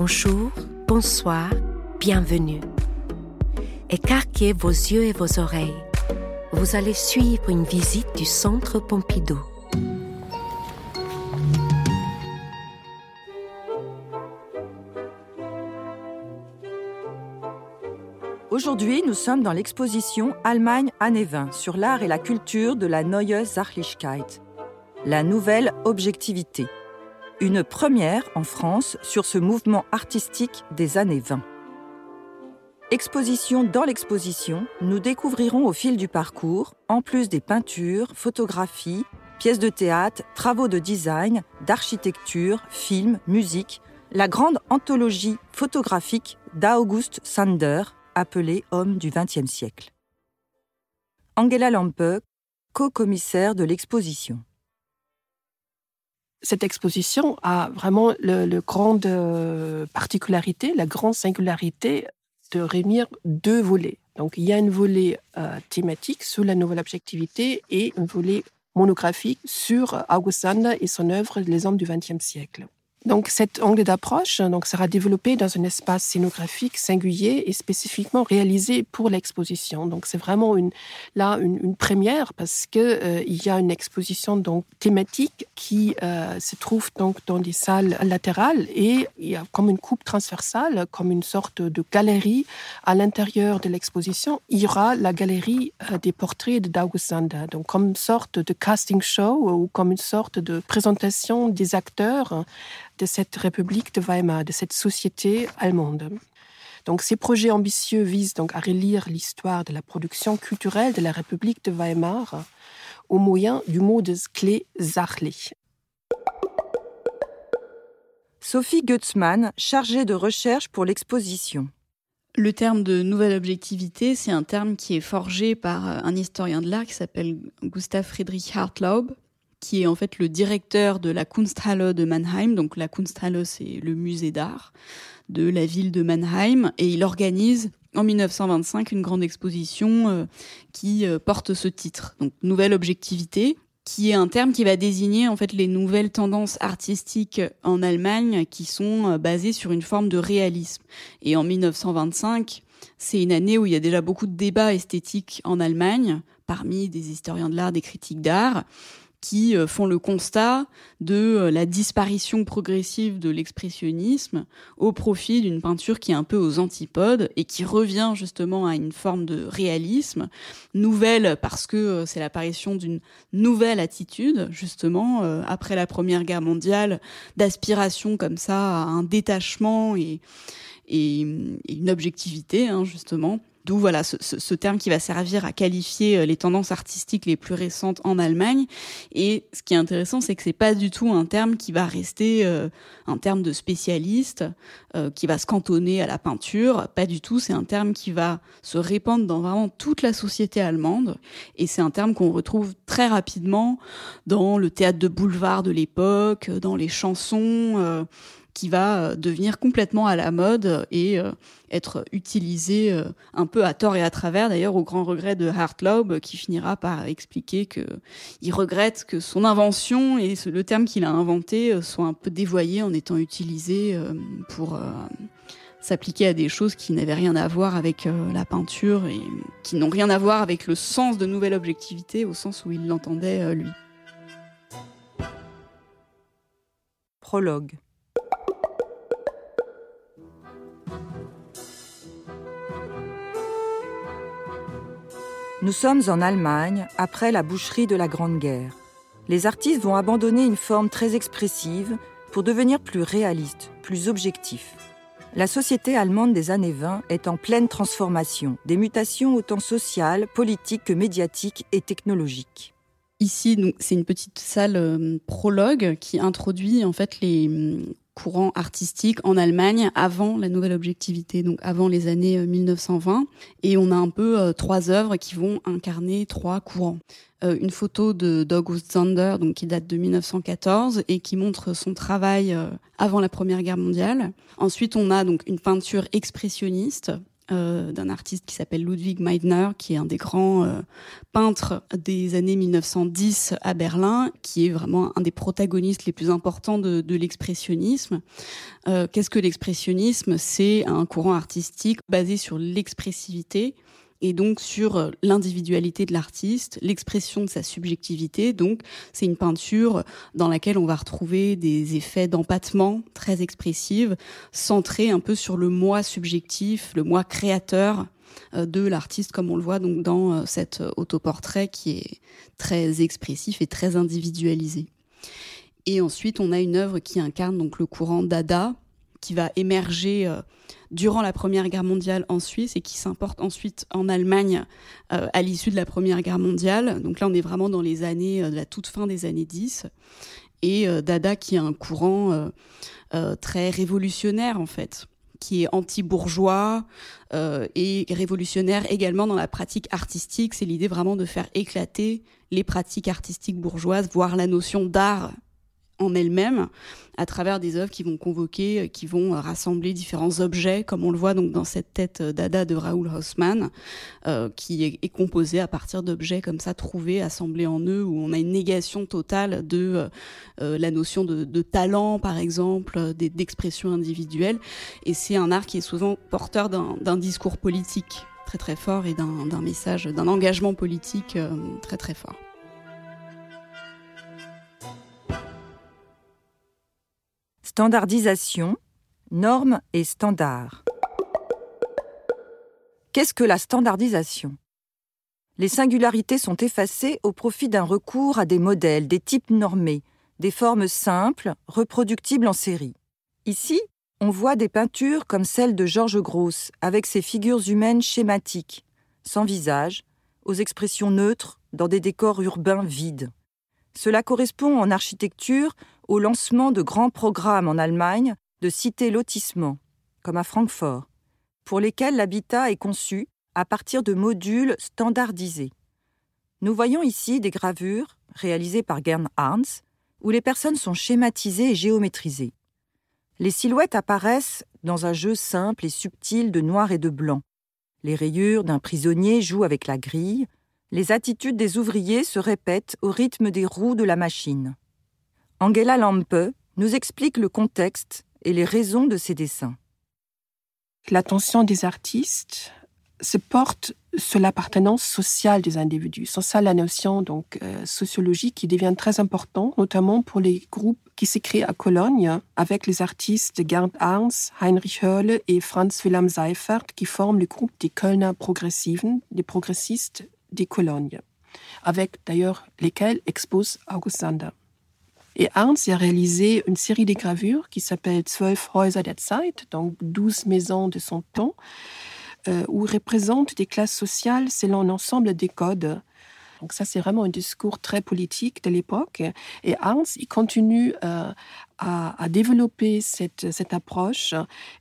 Bonjour, bonsoir, bienvenue. Écarquez vos yeux et vos oreilles. Vous allez suivre une visite du Centre Pompidou. Aujourd'hui, nous sommes dans l'exposition Allemagne années 20 sur l'art et la culture de la Neue Sachlichkeit, la nouvelle objectivité. Une première en France sur ce mouvement artistique des années 20. Exposition dans l'exposition, nous découvrirons au fil du parcours, en plus des peintures, photographies, pièces de théâtre, travaux de design, d'architecture, films, musique, la grande anthologie photographique d'August Sander, appelé homme du XXe siècle. Angela Lampe, co-commissaire de l'exposition. Cette exposition a vraiment la grande euh, particularité, la grande singularité de réunir deux volets. Donc il y a un volet euh, thématique sur la nouvelle objectivité et un volet monographique sur August Sander et son œuvre Les hommes du XXe siècle. Donc, cet angle d'approche donc, sera développé dans un espace scénographique singulier et spécifiquement réalisé pour l'exposition. Donc, c'est vraiment une, là une, première parce que euh, il y a une exposition donc thématique qui euh, se trouve donc dans des salles latérales et il y a comme une coupe transversale, comme une sorte de galerie à l'intérieur de l'exposition. Il y aura la galerie euh, des portraits de donc comme une sorte de casting show ou comme une sorte de présentation des acteurs de cette République de Weimar, de cette société allemande. Donc, ces projets ambitieux visent donc à relire l'histoire de la production culturelle de la République de Weimar au moyen du mot de clé sachlich. Sophie Götzmann, chargée de recherche pour l'exposition. Le terme de nouvelle objectivité, c'est un terme qui est forgé par un historien de l'art qui s'appelle Gustav Friedrich Hartlaub, qui est en fait le directeur de la Kunsthalle de Mannheim. Donc la Kunsthalle, c'est le musée d'art de la ville de Mannheim, et il organise en 1925 une grande exposition euh, qui euh, porte ce titre. Donc nouvelle objectivité, qui est un terme qui va désigner en fait les nouvelles tendances artistiques en Allemagne qui sont euh, basées sur une forme de réalisme. Et en 1925, c'est une année où il y a déjà beaucoup de débats esthétiques en Allemagne parmi des historiens de l'art, des critiques d'art qui euh, font le constat de euh, la disparition progressive de l'expressionnisme au profit d'une peinture qui est un peu aux antipodes et qui revient justement à une forme de réalisme nouvelle parce que euh, c'est l'apparition d'une nouvelle attitude justement après la Première Guerre mondiale d'aspiration comme ça à un détachement et, une objectivité hein, justement D'où voilà ce, terme qui va servir à qualifier euh, les tendances artistiques les plus récentes en Allemagne. Et ce qui est intéressant, c'est que c'est pas du tout un terme qui va rester euh, un terme de spécialiste, euh, qui va se cantonner à la peinture. Pas du tout. C'est un terme qui va se répandre dans vraiment toute la société allemande. Et c'est un terme qu'on retrouve très rapidement dans le théâtre de boulevard de l'époque, dans les chansons qui va euh, devenir complètement à la mode et euh, être utilisé euh, un peu à tort et à travers, d'ailleurs au grand regret de Hartlaub, qui finira par expliquer que il regrette que son invention et le terme qu'il a inventé soit un peu dévoyé en étant utilisé pour s'appliquer à des choses qui n'avaient rien à voir avec la peinture et qui n'ont rien à voir avec le sens de nouvelle objectivité au sens où il l'entendait lui. Prologue. Nous sommes en Allemagne après la boucherie de la Grande Guerre. Les artistes vont abandonner une forme très expressive pour devenir plus réalistes, plus objectifs. La société allemande des années 20 est en pleine transformation, des mutations autant sociales, politiques que médiatiques et technologiques. Ici, c'est une petite salle euh, prologue qui introduit en fait les courant artistique en Allemagne avant la nouvelle objectivité, donc avant les années 1920. Euh, Et on a un peu euh, trois œuvres qui vont incarner trois courants. Euh, une photo de d'August Zander, donc qui date de 1914 et qui montre son travail avant la Première Guerre mondiale. Ensuite, on a donc une peinture expressionniste euh, d'un artiste qui s'appelle Ludwig Meidner, qui est un des grands euh, peintres des années 1910 à Berlin, qui est vraiment un des protagonistes les plus importants de, l'expressionnisme. Euh, qu'est-ce que l'expressionnisme? C'est un courant artistique basé sur l'expressivité et donc sur euh, l'individualité de l'artiste, l'expression de sa subjectivité. Donc, c'est une peinture dans laquelle on va retrouver des effets d'empattement très expressifs, centrés un peu sur le moi subjectif, le moi créateur euh, de l'artiste, comme on le voit donc dans euh, cet autoportrait qui est très expressif et très individualisé. Et ensuite, on a une œuvre qui incarne donc le courant Dada, qui va émerger durant la Première Guerre mondiale en Suisse et qui s'importe ensuite en Allemagne euh, à l'issue de la Première Guerre mondiale. Donc là, on est vraiment dans les années, euh, la toute fin des années 10. Et euh, Dada qui est un courant très révolutionnaire en fait qui est anti-bourgeois et révolutionnaire également dans la pratique artistique. C'est l'idée vraiment de faire éclater les pratiques artistiques bourgeoises, voire la notion d'art en elle-même à travers des œuvres qui vont convoquer, euh, qui vont euh, rassembler différents objets, comme on le voit donc dans cette tête euh, d'Ada de Raoul Haussmann, qui est, composée à partir d'objets comme ça trouvés, assemblés en eux, où on a une négation totale de la notion de, talent, par exemple, d'expression individuelle. Et c'est un art qui est souvent porteur d'un discours politique très très fort et d'un message, d'un engagement politique très très fort. Standardisation, normes et standards. Qu'est-ce que la standardisation? Les singularités sont effacées au profit d'un recours à des modèles, des types normés, des formes simples, reproductibles en série. Ici, on voit des peintures comme celle de Georges Gross, avec ses figures humaines schématiques, sans visage, aux expressions neutres, dans des décors urbains vides. Cela correspond en architecture au lancement de grands programmes en Allemagne de cités lotissement, comme à Francfort, pour lesquels l'habitat est conçu à partir de modules standardisés. Nous voyons ici des gravures réalisées par Gern Arns, où les personnes sont schématisées et géométrisées. Les silhouettes apparaissent dans un jeu simple et subtil de noir et de blanc. Les rayures d'un prisonnier jouent avec la grille, les attitudes des ouvriers se répètent au rythme des roues de la machine. Angela Lampe nous explique le contexte et les raisons de ces dessins. L'attention des artistes se porte sur l'appartenance sociale des individus. C'est ça la notion donc euh, sociologique qui devient très importante, notamment pour les groupes qui s'écrivent à Cologne avec les artistes Gerd Arns, Heinrich Hörle et Franz Wilhelm Seifert qui forment le groupe des Kölner Progressiven, des progressistes des Cologne, avec d'ailleurs lesquels expose August Sander. Et Arndt a réalisé une série de gravures qui s'appelle Zwölf Häuser der Zeit, donc 12 maisons de son temps, euh, où représente des classes sociales selon l'ensemble des codes. Donc ça, c'est vraiment un discours très politique de l'époque. Et Arndt, il continue euh, à, à, développer cette, cette approche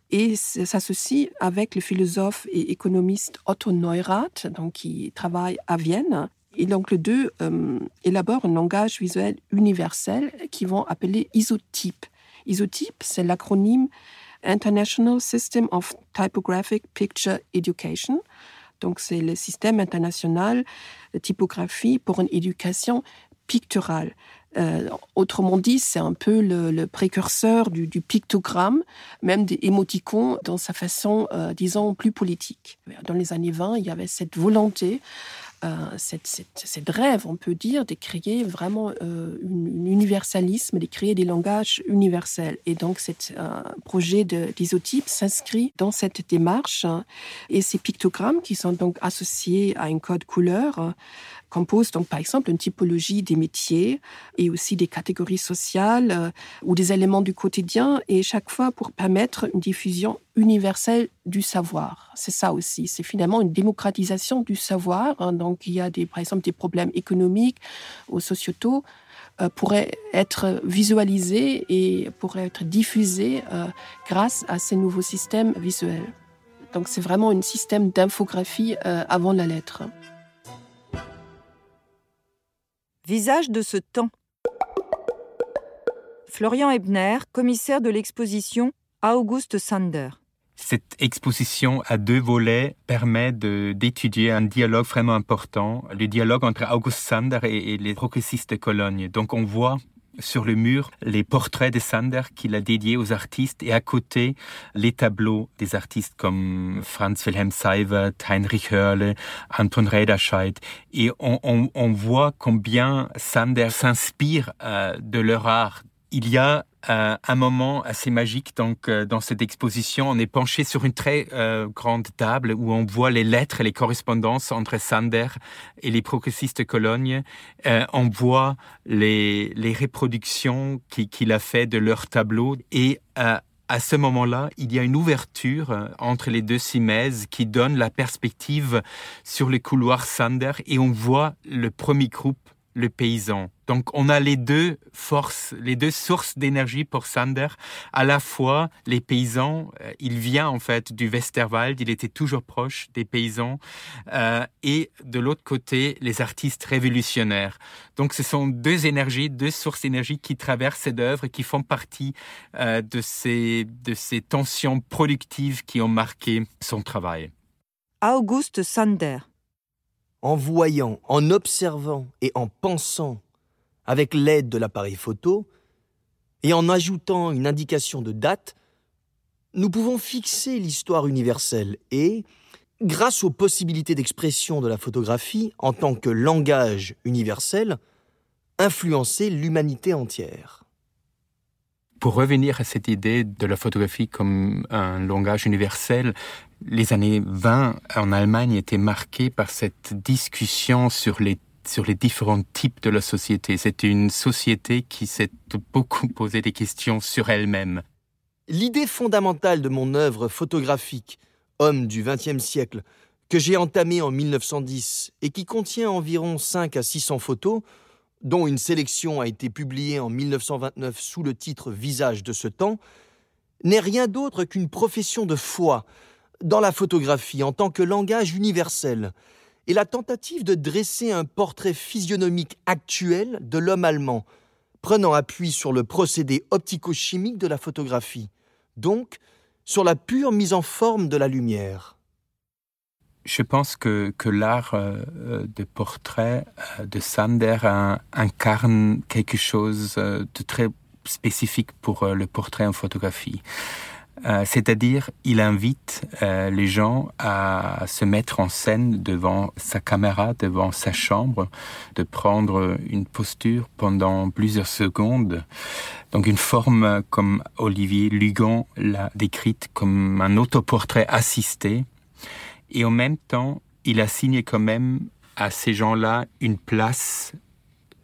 et s'associe avec le philosophe et économiste Otto Neurath, donc qui travaille à Vienne, et donc les deux euh, élaborent un langage visuel universel qu'ils vont appeler isotype. Isotype, c'est l'acronyme International System of Typographic Picture Education. Donc c'est le système international de typographie pour une éducation picturale. Euh, autrement dit, c'est un peu le, précurseur du, du, pictogramme, même des émoticons dans sa façon, euh, disons, plus politique. Dans les années 20, il y avait cette volonté euh, cette, rêve, on peut dire, de créer vraiment euh, un universalisme, de créer des langages universels. Et donc, ce euh, projet d'isotype s'inscrit dans cette démarche. Et ces pictogrammes, qui sont donc associés à un code couleur, compose donc par exemple une typologie des métiers et aussi des catégories sociales euh, ou des éléments du quotidien et chaque fois pour permettre une diffusion universelle du savoir. C'est ça aussi, c'est finalement une démocratisation du savoir. Hein. Donc il y a des, par exemple des problèmes économiques ou sociétaux euh, pourraient être visualisés et pourraient être diffusés euh, grâce à ces nouveaux systèmes visuels. Donc c'est vraiment un système d'infographie euh, avant la lettre. Visage de ce temps. Florian Ebner, commissaire de l'exposition August Sander. Cette exposition à deux volets permet d'étudier un dialogue vraiment important, le dialogue entre August Sander et, les progressistes de Cologne. Donc on voit sur le mur les portraits de Sander qu'il a dédiés aux artistes et à côté les tableaux des artistes comme Franz Wilhelm Seibert, Heinrich Hörle, Anton Rederscheid. Et on, on, on voit combien Sander s'inspire euh, de leur art. Il y a euh, un moment assez magique. Donc, euh, dans cette exposition, on est penché sur une très euh, grande table où on voit les lettres et les correspondances entre Sander et les progressistes de Cologne. on voit les, les reproductions qu'il a fait de leurs tableaux et à ce moment-là, il y a une ouverture entre les deux simèses qui donne la perspective sur le couloir Sander et on voit le premier groupe le paysan. Donc on a les deux forces, les deux sources d'énergie pour Sander. À la fois les paysans, euh, il vient en fait du Westerwald, il était toujours proche des paysans, euh, et de l'autre côté les artistes révolutionnaires. Donc ce sont deux énergies, deux sources d'énergie qui traversent cette œuvre et qui font partie euh, de ces de ces tensions productives qui ont marqué son travail. Auguste Sander en voyant, en observant et en pensant avec l'aide de l'appareil photo, et en ajoutant une indication de date, nous pouvons fixer l'histoire universelle et, grâce aux possibilités d'expression de la photographie en tant que langage universel, influencer l'humanité entière. Pour revenir à cette idée de la photographie comme un langage universel, les années 20 en Allemagne étaient marquées par cette discussion sur les sur les différents types de la société. C'était une société qui s'est beaucoup posé des questions sur elle-même. L'idée fondamentale de mon œuvre photographique, Homme du XXe siècle, que j'ai entamée en 1910 et qui contient environ 5 à 600 photos, dont une sélection a été publiée en 1929 sous le titre Visage de ce temps, n'est rien d'autre qu'une profession de foi dans la photographie en tant que langage universel et la tentative de dresser un portrait physionomique actuel de l'homme allemand, prenant appui sur le procédé optico-chimique de la photographie, donc sur la pure mise en forme de la lumière. Je pense que, que l'art euh, de portrait euh, de Sander incarne quelque chose euh, de très spécifique pour le portrait en photographie. Euh, c'est-à-dire, il invite euh, les gens à se mettre en scène devant sa caméra, devant sa chambre, de prendre une posture pendant plusieurs secondes. Donc une forme comme Olivier Lugon l'a décrite comme un autoportrait assisté. Et en même temps, il assigne quand même à ces gens-là une place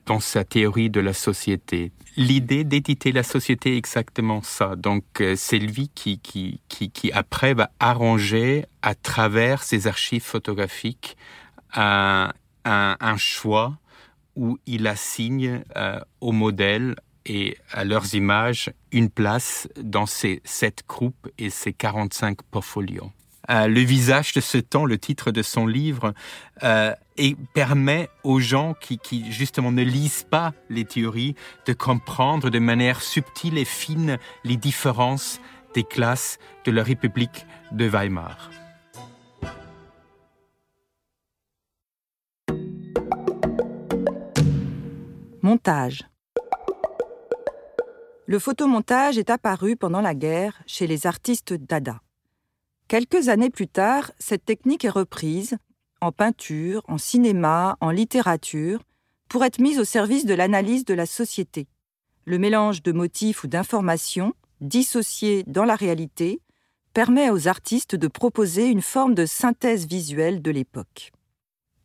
dans sa théorie de la société. L'idée d'éditer la société est exactement ça. Donc euh, c'est lui qui, qui, qui, qui, après va arranger à travers ses archives photographiques un, un, un choix où il assigne euh, aux modèles et à leurs images une place dans ces sept groupes et ces 45 portfolios. Euh, le visage de ce temps, le titre de son livre, euh, et permet aux gens qui, qui justement ne lisent pas les théories de comprendre de manière subtile et fine les différences des classes de la République de Weimar. Montage. Le photomontage est apparu pendant la guerre chez les artistes Dada. Quelques années plus tard, cette technique est reprise en peinture, en cinéma, en littérature, pour être mise au service de l'analyse de la société. Le mélange de motifs ou d'informations, dissociés dans la réalité, permet aux artistes de proposer une forme de synthèse visuelle de l'époque.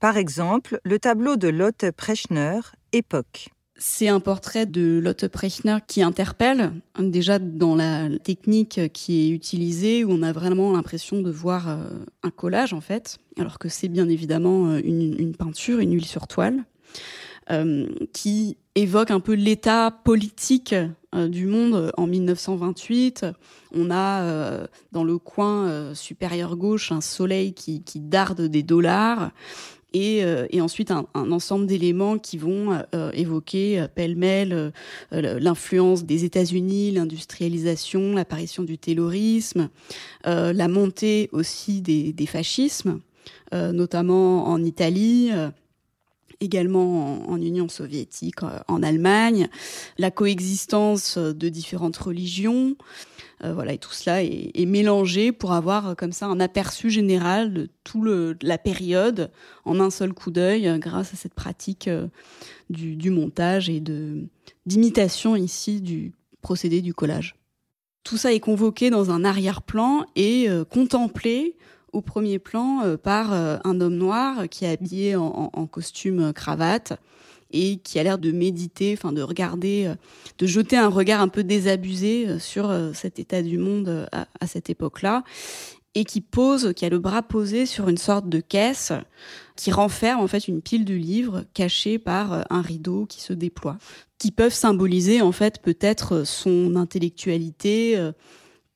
Par exemple, le tableau de Lotte Prechner, Époque. C'est un portrait de Lotte Prechner qui interpelle, déjà dans la technique qui est utilisée, où on a vraiment l'impression de voir euh, un collage, en fait, alors que c'est bien évidemment euh, une, peinture, une huile sur toile, euh, qui évoque un peu l'état politique du monde en 1928. On a dans le coin supérieur gauche un soleil qui, qui darde des dollars. Et, euh, et ensuite un, un ensemble d'éléments qui vont euh, évoquer euh, pêle-mêle l'influence des États-Unis, l'industrialisation, l'apparition du terrorisme, la montée aussi des, des fascismes, notamment en Italie également en, Union soviétique, en Allemagne, la coexistence de différentes religions, euh, voilà, et tout cela est, mélangé pour avoir euh, comme ça un aperçu général de tout le, la période en un seul coup d'œil, euh, grâce à cette pratique du, du montage et de d'imitation ici du procédé du collage. Tout ça est convoqué dans un arrière-plan et contemplé au premier plan par un homme noir qui est habillé en, costume cravate et qui a l'air de méditer, enfin de regarder, euh, de jeter un regard un peu désabusé euh, sur euh, cet état du monde à, cette époque-là, et qui pose, qui a le bras posé sur une sorte de caisse qui renferme en fait une pile de livres cachés par un rideau qui se déploie, qui peuvent symboliser en fait peut-être son intellectualité,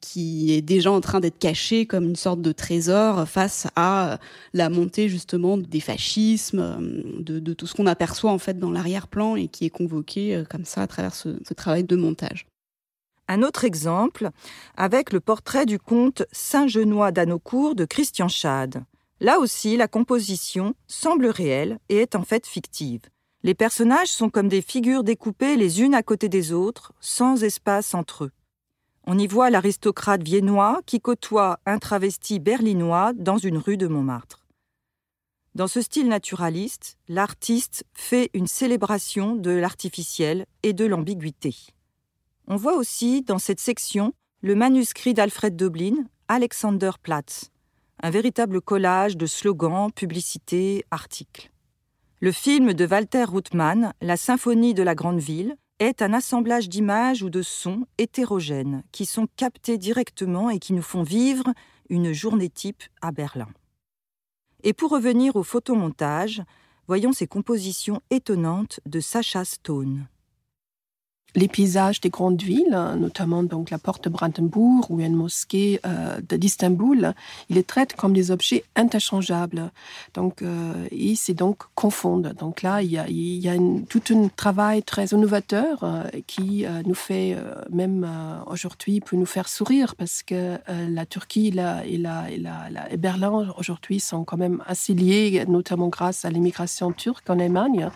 qui est déjà en train d'être caché comme une sorte de trésor face à la montée justement des fascismes, euh, de, tout ce qu'on aperçoit en fait dans l'arrière-plan et qui est convoqué euh, comme ça à travers ce, travail de montage. Un autre exemple avec le portrait du comte Saint-Genois d'Anocourt de Christian Schad. Là aussi, la composition semble réelle et est en fait fictive. Les personnages sont comme des figures découpées les unes à côté des autres, sans espace entre eux. On y voit l'aristocrate viennois qui côtoie un travesti berlinois dans une rue de Montmartre. Dans ce style naturaliste, l'artiste fait une célébration de l'artificiel et de l'ambiguïté. On voit aussi dans cette section le manuscrit d'Alfred Doblin, Alexander Platz, un véritable collage de slogans, publicités, articles. Le film de Walter Ruttmann, La symphonie de la grande ville, est un assemblage d'images ou de sons hétérogènes qui sont captés directement et qui nous font vivre une journée type à Berlin. Et pour revenir au photomontage, voyons ces compositions étonnantes de Sacha Stone les paysages des grandes villes, notamment donc la porte de Brandenburg ou une mosquée euh, d'Istanbul, il les traite comme des objets interchangeables. Donc, euh, et c'est donc. Donc là, il y a, y une, tout un travail très innovateur euh, qui euh, nous fait, même aujourd'hui, peut nous faire sourire parce que la Turquie la, et, la, et, la, et Berlin aujourd'hui sont quand même assez liés, notamment grâce à l'immigration turque en Allemagne.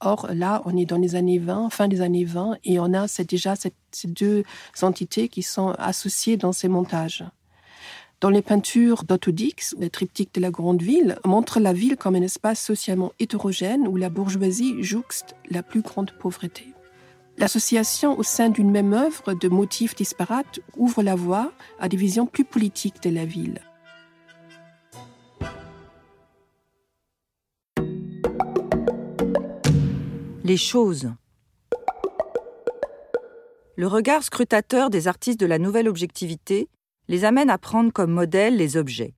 Or, là, on est dans les années 20, fin des années 20, et on a déjà ces deux entités qui sont associées dans ces montages. Dans les peintures d'Autodix, le triptyque de la grande ville montre la ville comme un espace socialement hétérogène où la bourgeoisie jouxte la plus grande pauvreté. L'association au sein d'une même œuvre de motifs disparates ouvre la voie à des visions plus politiques de la ville. Les choses. Le regard scrutateur des artistes de la nouvelle objectivité les amène à prendre comme modèle les objets.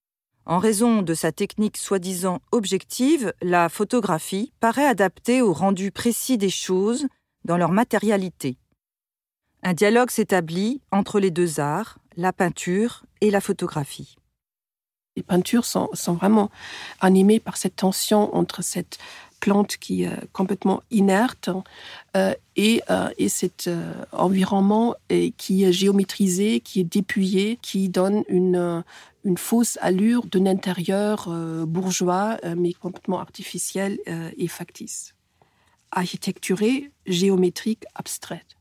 En raison de sa technique soi-disant objective, la photographie paraît adaptée au rendu précis des choses dans leur matérialité. Un dialogue s'établit entre les deux arts, la peinture et la photographie. Les peintures sont, sont vraiment animées par cette tension entre cette plante qui est complètement inerte euh, et, euh, et cet euh, environnement qui est géométrisé, qui est dépuyé, qui donne une, euh, une fausse allure d'un intérieur euh, bourgeois euh, mais complètement artificiel euh, et factice. Architecturé, géométrique, abstraite.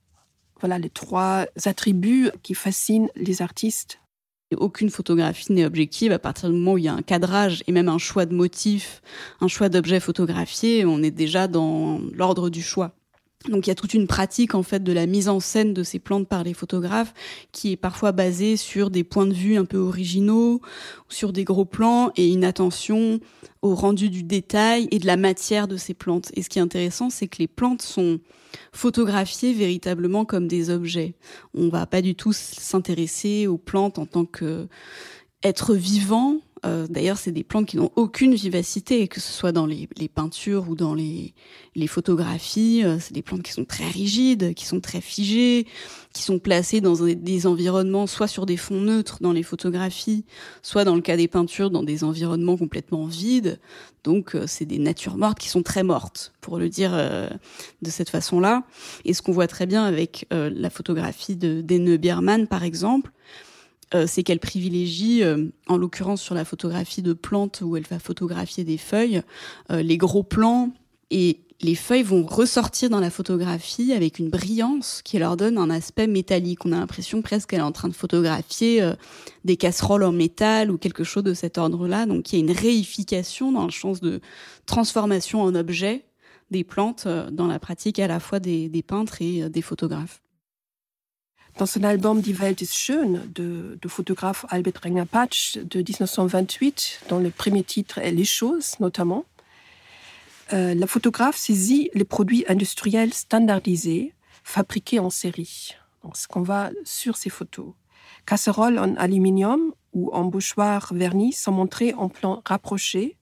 Voilà les trois attributs qui fascinent les artistes aucune photographie n'est objective à partir du moment où il y a un cadrage et même un choix de motifs, un choix d'objets photographiés, on est déjà dans l'ordre du choix. Donc il y a toute une pratique en fait de la mise en scène de ces plantes par les photographes qui est parfois basée sur des points de vue un peu originaux, sur des gros plans et une attention au rendu du détail et de la matière de ces plantes. Et ce qui est intéressant, c'est que les plantes sont photographiées véritablement comme des objets. On va pas du tout s'intéresser aux plantes en tant que être vivant euh, d'ailleurs, c'est des plantes qui n'ont aucune vivacité, que ce soit dans les, peintures ou dans les, photographies. Euh, c'est des plantes qui sont très rigides, qui sont très figées, qui sont placées dans des environnements, soit sur des fonds neutres dans les photographies, soit dans le cas des peintures, dans des environnements complètement vides. Donc, euh, c'est des natures mortes qui sont très mortes, pour le dire de cette façon-là. Et ce qu'on voit très bien avec la photographie de d'Enne Biermann, par exemple, c'est qu'elle privilégie, euh, en l'occurrence sur la photographie de plantes où elle va photographier des feuilles, euh, les gros plans et les feuilles vont ressortir dans la photographie avec une brillance qui leur donne un aspect métallique. On a l'impression presque qu'elle est en train de photographier des casseroles en métal ou quelque chose de cet ordre-là. Donc il y a une réification dans le sens de transformation en objet des plantes dans la pratique à la fois des peintres et des photographes. Dans son album Die Welt ist schön de, photographe Albert Renger-Patsch de 1928, dont le premier titre est Les choses notamment, euh, la photographe saisit les produits industriels standardisés fabriqués en série. Donc, ce qu'on va sur ces photos. Casseroles en aluminium ou en bouchoir vernis sont montrés en plan rapproché,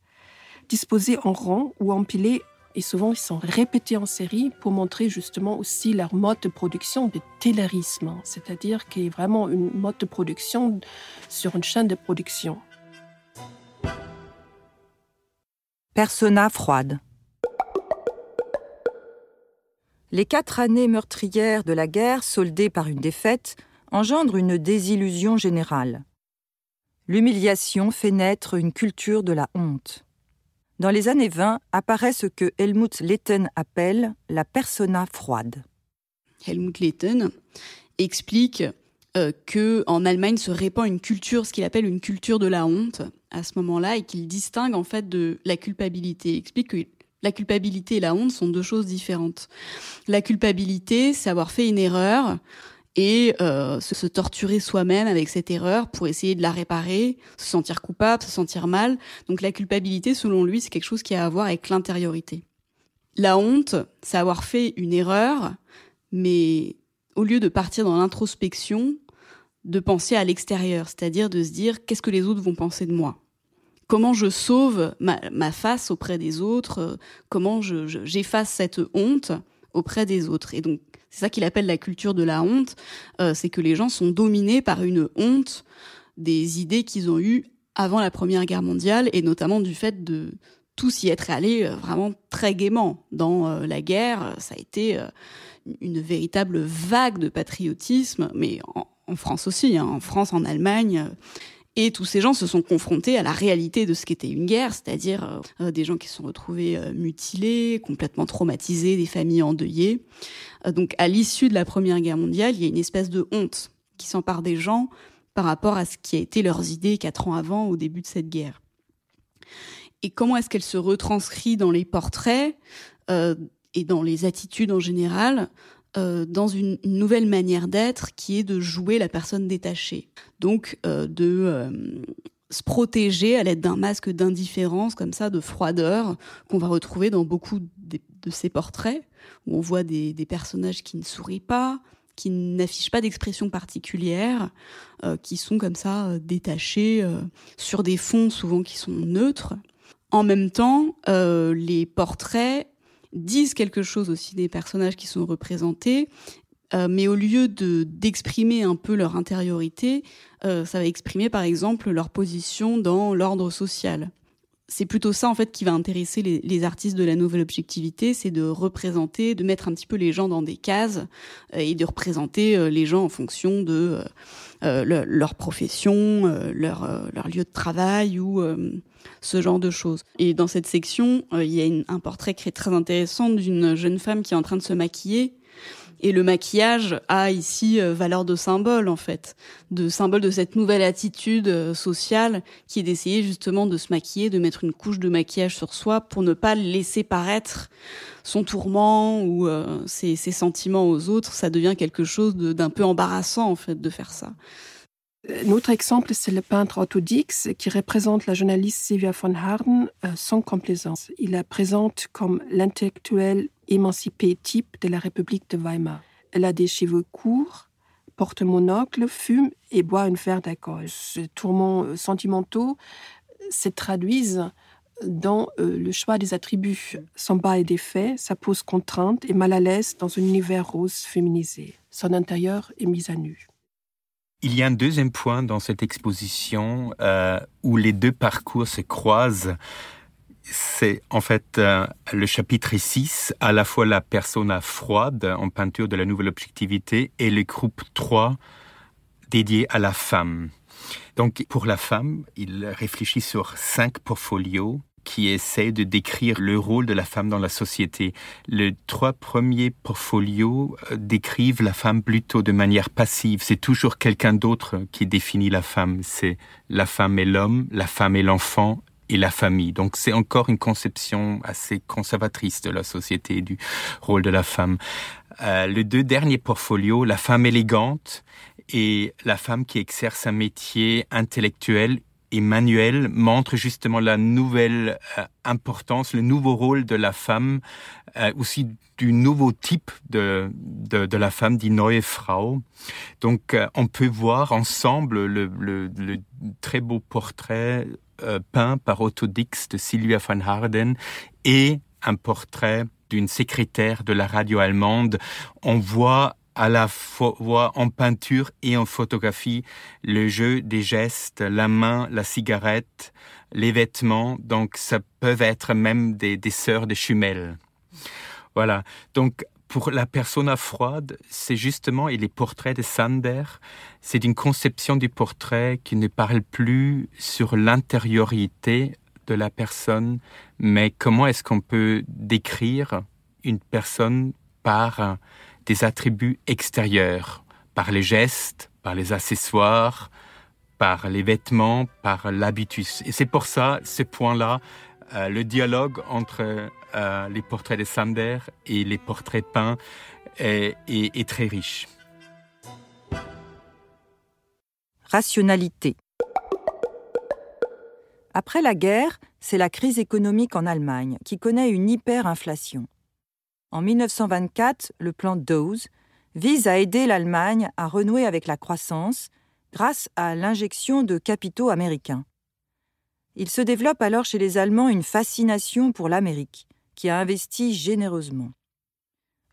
disposés en rang ou empilés et souvent ils sont répétés en série pour montrer justement aussi leur mode de production de télérisme, c'est-à-dire qu'il y a vraiment une mode de production sur une chaîne de production. Persona froide. Les quatre années meurtrières de la guerre, soldées par une défaite, engendrent une désillusion générale. L'humiliation fait naître une culture de la honte. Dans les années 20 apparaît ce que Helmut Letten appelle la persona froide. Helmut Letten explique euh, que en Allemagne se répand une culture, ce qu'il appelle une culture de la honte à ce moment-là, et qu'il distingue en fait de la culpabilité. Il explique que la culpabilité et la honte sont deux choses différentes. La culpabilité, c'est avoir fait une erreur, et euh, se, torturer soi-même avec cette erreur pour essayer de la réparer, se sentir coupable, se sentir mal. Donc la culpabilité, selon lui, c'est quelque chose qui a à voir avec l'intériorité. La honte, c'est avoir fait une erreur, mais au lieu de partir dans l'introspection, de penser à l'extérieur, c'est-à-dire de se dire qu'est-ce que les autres vont penser de moi? Comment je sauve ma, face auprès des autres? Comment j'efface cette honte auprès des autres? Et donc c'est ça qu'il appelle la culture de la honte. Euh, c'est que les gens sont dominés par une honte des idées qu'ils ont eues avant la Première Guerre mondiale et notamment du fait de tous y être allés euh, vraiment très gaiement. Dans euh, la guerre, ça a été une véritable vague de patriotisme, mais en, France aussi, hein. en France, en Allemagne. Et tous ces gens se sont confrontés à la réalité de ce qu'était une guerre, c'est-à-dire euh, des gens qui se sont retrouvés euh, mutilés, complètement traumatisés, des familles endeuillées. Euh, donc à l'issue de la Première Guerre mondiale, il y a une espèce de honte qui s'empare des gens par rapport à ce qui a été leurs idées quatre ans avant, au début de cette guerre. Et comment est-ce qu'elle se retranscrit dans les portraits et dans les attitudes en général euh, dans une, nouvelle manière d'être qui est de jouer la personne détachée. Donc euh, de euh, se protéger à l'aide d'un masque d'indifférence, comme ça, de froideur, qu'on va retrouver dans beaucoup de, ces portraits, où on voit des, personnages qui ne sourient pas, qui n'affichent pas d'expression particulière, qui sont comme ça détachés sur des fonds souvent qui sont neutres. En même temps, les portraits disent quelque chose aussi des personnages qui sont représentés, euh, mais au lieu de d'exprimer un peu leur intériorité, euh, ça va exprimer par exemple leur position dans l'ordre social. C'est plutôt ça en fait qui va intéresser les, artistes de la nouvelle objectivité, c'est de représenter, de mettre un petit peu les gens dans des cases euh, et de représenter les gens en fonction de leur profession, leur, lieu de travail ou ce genre de choses. Et dans cette section, euh, il y a un portrait qui est très intéressant d'une jeune femme qui est en train de se maquiller. Et le maquillage a ici euh, valeur de symbole, en fait, de symbole de cette nouvelle attitude euh, sociale qui est d'essayer justement de se maquiller, de mettre une couche de maquillage sur soi pour ne pas laisser paraître son tourment ou ses, ses, sentiments aux autres. Ça devient quelque chose d'un peu embarrassant, en fait, de faire ça. Un autre exemple, c'est le peintre Otto Dix, qui représente la journaliste Sylvia von Harden euh, sans complaisance. Il la présente comme l'intellectuel émancipé type de la République de Weimar. Elle a des cheveux courts, porte monocle, fume et boit une verre d'alcool. Ces tourments euh, sentimentaux se traduisent dans euh, le choix des attributs. Son bas est défait, sa pose contrainte et mal à l'aise dans un univers rose féminisé. Son intérieur est mis à nu. Il y a un deuxième point dans cette exposition euh, où les deux parcours se croisent. C'est en fait euh, le chapitre 6, à la fois la persona froide en peinture de la nouvelle objectivité et le groupe 3 dédié à la femme. Donc pour la femme, il réfléchit sur cinq portfolios qui essaient de décrire le rôle de la femme dans la société. Les trois premiers portfolios euh, décrivent la femme plutôt de manière passive. C'est toujours quelqu'un d'autre qui définit la femme. C'est la femme et l'homme, la femme et l'enfant et la famille. Donc c'est encore une conception assez conservatrice de la société et du rôle de la femme. Euh, les deux derniers portfolios, la femme élégante et la femme qui exerce un métier intellectuel et manuel, montrent justement la nouvelle euh, importance, le nouveau rôle de la femme, euh, aussi du nouveau type de, de, de, la femme, die neue Frau. Donc on peut voir ensemble le, le, le très beau portrait peint par Otto de Sylvia van Harden et un portrait d'une secrétaire de la radio allemande. On voit à la fois en peinture et en photographie le jeu des gestes, la main, la cigarette, les vêtements. Donc ça peut être même des, sœurs des jumelles. Voilà. Donc pour la persona froide, c'est justement, et les portraits de Sander, c'est une conception du portrait qui ne parle plus sur l'intériorité de la personne, mais comment est-ce qu'on peut décrire une personne par des attributs extérieurs, par les gestes, par les accessoires, par les vêtements, par l'habitus. Et c'est pour ça, ce point-là, euh, le dialogue entre euh, les portraits de Sander et les portraits peints est, est, est très riche. Rationalité. Après la guerre, c'est la crise économique en Allemagne qui connaît une hyperinflation. En 1924, le plan Dawes vise à aider l'Allemagne à renouer avec la croissance grâce à l'injection de capitaux américains. Il se développe alors chez les Allemands une fascination pour l'Amérique, qui a investi généreusement.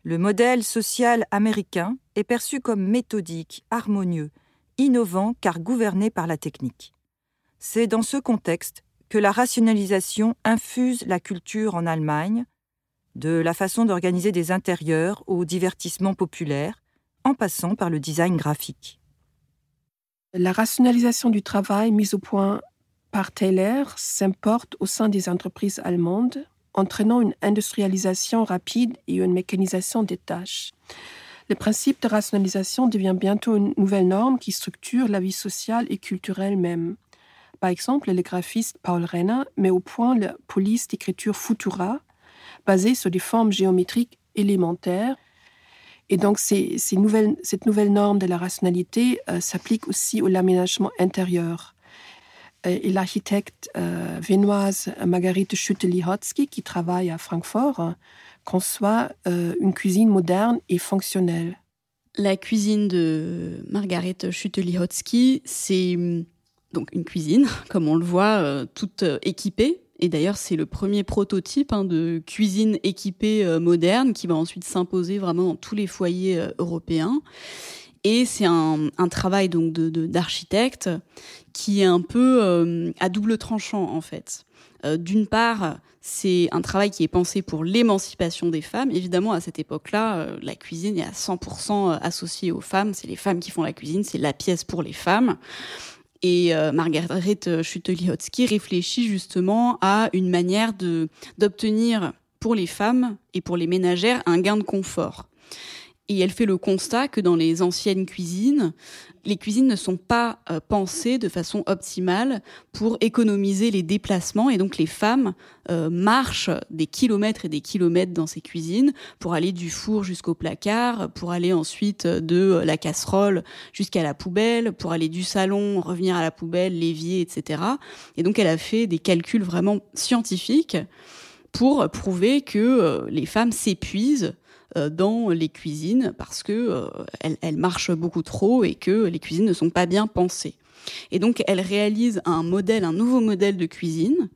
Le modèle social américain est perçu comme méthodique, harmonieux, innovant car gouverné par la technique. C'est dans ce contexte que la rationalisation infuse la culture en Allemagne, de la façon d'organiser des intérieurs au divertissement populaire, en passant par le design graphique. La rationalisation du travail mise au point par Taylor s'importe au sein des entreprises allemandes, entraînant une industrialisation rapide et une mécanisation des tâches. Le principe de rationalisation devient bientôt une nouvelle norme qui structure la vie sociale et culturelle même. Par exemple, le graphiste Paul Renner met au point la police d'écriture Futura, basée sur des formes géométriques élémentaires. Et donc, cette nouvelle norme de la rationalité euh, s'applique aussi au l'aménagement intérieur. Euh, et l'architecte euh, viennoise Margarete Schütte-Lihotzky, qui travaille à Francfort, conçoit euh, une cuisine moderne et fonctionnelle. La cuisine de Margarete Schütte-Lihotzky, c'est hum, donc une cuisine, comme on le voit, euh, toute équipée et d'ailleurs, c'est le premier prototype hein, de cuisine équipée moderne qui va ensuite s'imposer vraiment dans tous les foyers européens. Et c'est un, travail donc d'architecte qui est un peu euh, à double tranchant en fait. Euh, D'une part, c'est un travail qui est pensé pour l'émancipation des femmes. Évidemment, à cette époque-là, euh, la cuisine est à 100% associée aux femmes. C'est les femmes qui font la cuisine, c'est la pièce pour les femmes. Et Margaret Schütte-Lihotzky réfléchit justement à une manière d'obtenir pour les femmes et pour les ménagères un gain de confort. Et elle fait le constat que dans les anciennes cuisines, les cuisines ne sont pas euh, pensées de façon optimale pour économiser les déplacements et donc les femmes euh, marchent des kilomètres et des kilomètres dans ces cuisines pour aller du four jusqu'au placard, pour aller ensuite de la casserole jusqu'à la poubelle, pour aller du salon, revenir à la poubelle, l'évier, etc. Et donc elle a fait des calculs vraiment scientifiques pour prouver que euh, les femmes s'épuisent euh, dans les cuisines parce que euh, elles, marchent beaucoup trop et que les cuisines ne sont pas bien pensées. Et donc, elle réalise un modèle, un nouveau modèle de cuisine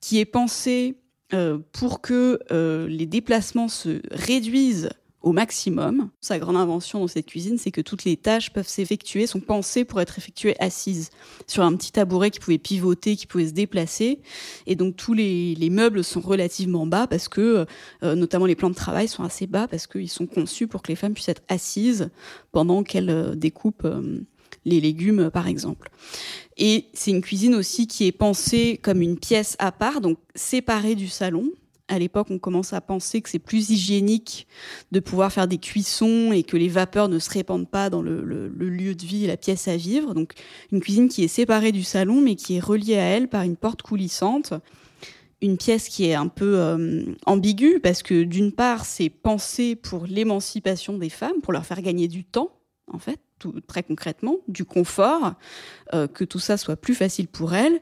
qui est pensé euh, pour que euh, les déplacements se réduisent au maximum. Sa grande invention dans cette cuisine, c'est que toutes les tâches peuvent s'effectuer, sont pensées pour être effectuées assises sur un petit tabouret qui pouvait pivoter, qui pouvait se déplacer. Et donc tous les, meubles sont relativement bas parce que, euh, notamment les plans de travail sont assez bas parce qu'ils sont conçus pour que les femmes puissent être assises pendant qu'elles euh, découpent euh, les légumes, par exemple. Et c'est une cuisine aussi qui est pensée comme une pièce à part, donc séparée du salon, à l'époque, on commence à penser que c'est plus hygiénique de pouvoir faire des cuissons et que les vapeurs ne se répandent pas dans le, lieu de vie et la pièce à vivre. Donc, une cuisine qui est séparée du salon, mais qui est reliée à elle par une porte coulissante. Une pièce qui est un peu euh, ambiguë parce que d'une part, c'est pensé pour l'émancipation des femmes, pour leur faire gagner du temps, en fait, très concrètement, du confort, euh, que tout ça soit plus facile pour elle.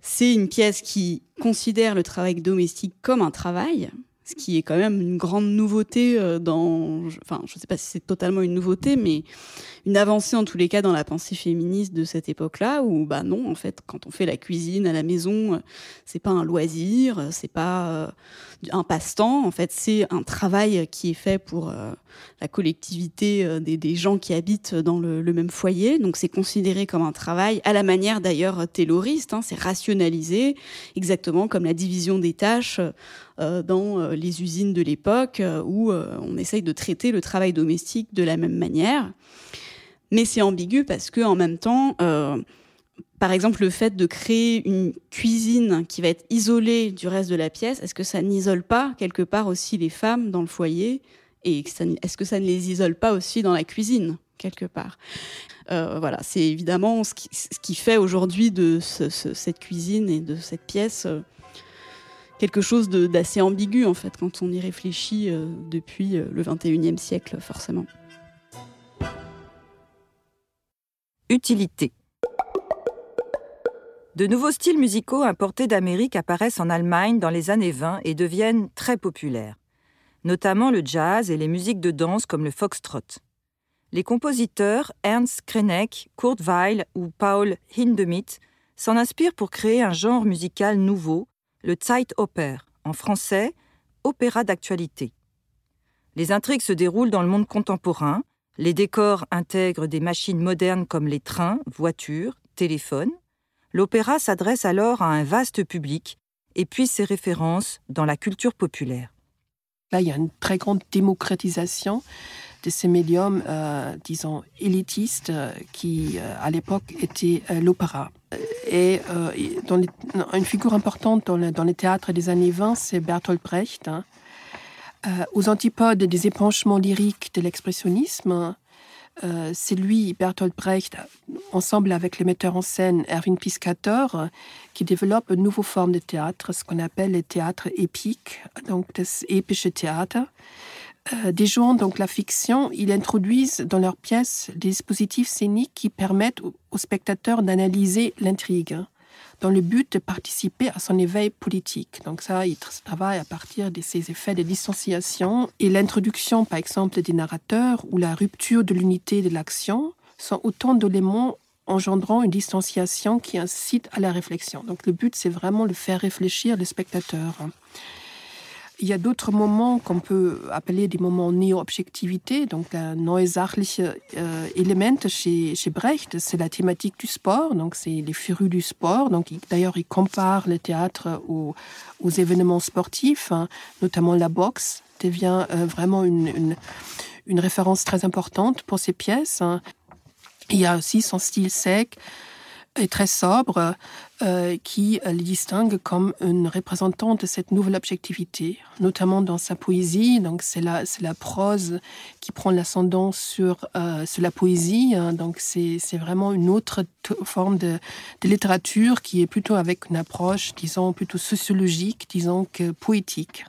C'est une pièce qui considère le travail domestique comme un travail, ce qui est quand même une grande nouveauté euh, dans, enfin, je ne sais pas si c'est totalement une nouveauté, mais une avancée en tous les cas dans la pensée féministe de cette époque-là, où bah non, en fait, quand on fait la cuisine à la maison, euh, c'est pas un loisir, c'est pas un passe-temps, en fait, c'est un travail qui est fait pour la collectivité euh, des, gens qui habitent dans le, même foyer. Donc c'est considéré comme un travail à la manière d'ailleurs tayloriste, hein, c'est rationalisé, exactement comme la division des tâches euh, dans euh, les usines de l'époque où on essaye de traiter le travail domestique de la même manière. Mais c'est ambigu parce que en même temps, par exemple, le fait de créer une cuisine qui va être isolée du reste de la pièce, est-ce que ça n'isole pas quelque part aussi les femmes dans le foyer? Et est-ce que ça ne les isole pas aussi dans la cuisine, quelque part? Euh, Voilà, c'est évidemment ce qui, fait aujourd'hui de cette cuisine et de cette pièce euh, quelque chose d'assez ambigu, en fait, quand on y réfléchit euh, depuis le 21e siècle, forcément. Utilité. De nouveaux styles musicaux importés d'Amérique apparaissent en Allemagne dans les années 20 et deviennent très populaires notamment le jazz et les musiques de danse comme le foxtrot. Les compositeurs Ernst Krenek, Kurt Weill ou Paul Hindemith s'en inspirent pour créer un genre musical nouveau, le Zeitoper, en français, opéra d'actualité. Les intrigues se déroulent dans le monde contemporain, les décors intègrent des machines modernes comme les trains, voitures, téléphones. L'opéra s'adresse alors à un vaste public et puise ses références dans la culture populaire. Là, il y a une très grande démocratisation de ces médiums, euh, disons, élitistes, euh, qui, euh, à l'époque, étaient l'opéra. Et dans une figure importante dans, le, les théâtres des années 20, c'est Bertolt Brecht. Hein. aux antipodes des épanchements lyriques de l'expressionnisme, c'est lui, Bertolt Brecht, ensemble avec le metteur en scène Erwin Piscator, qui développe une nouvelle forme de théâtre, ce qu'on appelle le théâtre épique, donc das épische Theater. Euh, déjouant donc la fiction, ils introduisent dans leurs pièces des dispositifs scéniques qui permettent aux spectateurs d'analyser l'intrigue dans le but de participer à son éveil politique. Donc ça, il travaille à partir de ces effets de distanciation et l'introduction, par exemple, des narrateurs ou la rupture de l'unité de l'action sont autant d'éléments engendrant une distanciation qui incite à la réflexion. Donc le but, c'est vraiment de faire réfléchir les spectateurs. Il y a d'autres moments qu'on peut appeler des moments néo-objectivité. Donc, un neusachliche euh, Element chez, Brecht, c'est la thématique du sport. Donc, c'est les férus du sport. Donc, d'ailleurs, il compare le théâtre aux, événements sportifs, hein, notamment la boxe devient euh, vraiment une, référence très importante pour ces pièces. Hein. Il y a aussi son style sec et très sobre euh, qui le distingue comme une représentante de cette nouvelle objectivité, notamment dans sa poésie. Donc c'est la, c'est la prose qui prend l'ascendant sur, euh, sur la poésie. Hein. Donc c'est, c'est vraiment une autre forme de, de littérature qui est plutôt avec une approche, disons, plutôt sociologique, disons, que poétique.